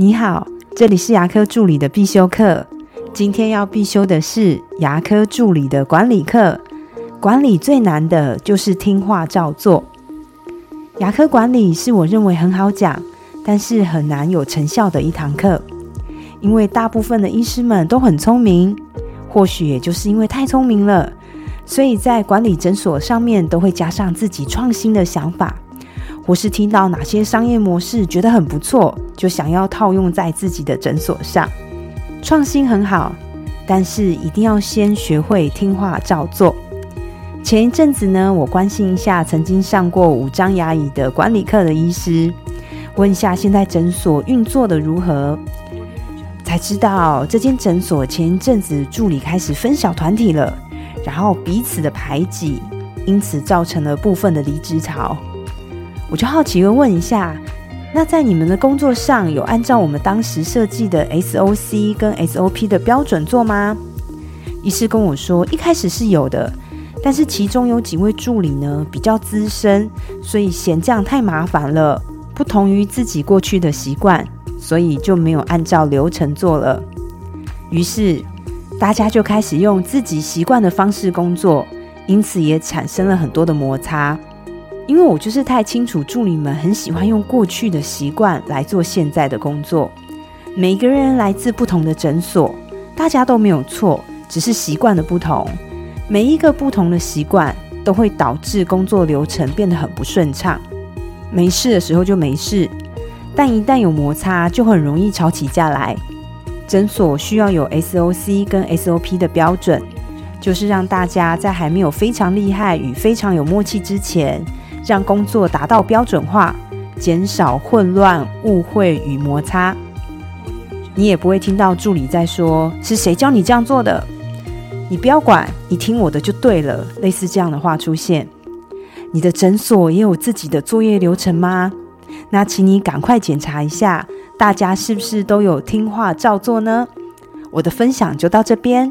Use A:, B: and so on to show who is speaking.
A: 你好，这里是牙科助理的必修课。今天要必修的是牙科助理的管理课。管理最难的就是听话照做。牙科管理是我认为很好讲，但是很难有成效的一堂课。因为大部分的医师们都很聪明，或许也就是因为太聪明了，所以在管理诊所上面都会加上自己创新的想法。或是听到哪些商业模式觉得很不错，就想要套用在自己的诊所上。创新很好，但是一定要先学会听话照做。前一阵子呢，我关心一下曾经上过五张牙椅的管理课的医师，问一下现在诊所运作的如何，才知道这间诊所前一阵子助理开始分小团体了，然后彼此的排挤，因此造成了部分的离职潮。我就好奇的问一下，那在你们的工作上有按照我们当时设计的 SOC 跟 SOP 的标准做吗？医师跟我说，一开始是有的，但是其中有几位助理呢比较资深，所以嫌这样太麻烦了，不同于自己过去的习惯，所以就没有按照流程做了。于是大家就开始用自己习惯的方式工作，因此也产生了很多的摩擦。因为我就是太清楚助理们很喜欢用过去的习惯来做现在的工作。每个人来自不同的诊所，大家都没有错，只是习惯的不同。每一个不同的习惯都会导致工作流程变得很不顺畅。没事的时候就没事，但一旦有摩擦，就很容易吵起架来。诊所需要有 SOC 跟 SOP 的标准，就是让大家在还没有非常厉害与非常有默契之前。让工作达到标准化，减少混乱、误会与摩擦。你也不会听到助理在说：“是谁教你这样做的？”你不要管，你听我的就对了。类似这样的话出现，你的诊所也有自己的作业流程吗？那请你赶快检查一下，大家是不是都有听话照做呢？我的分享就到这边。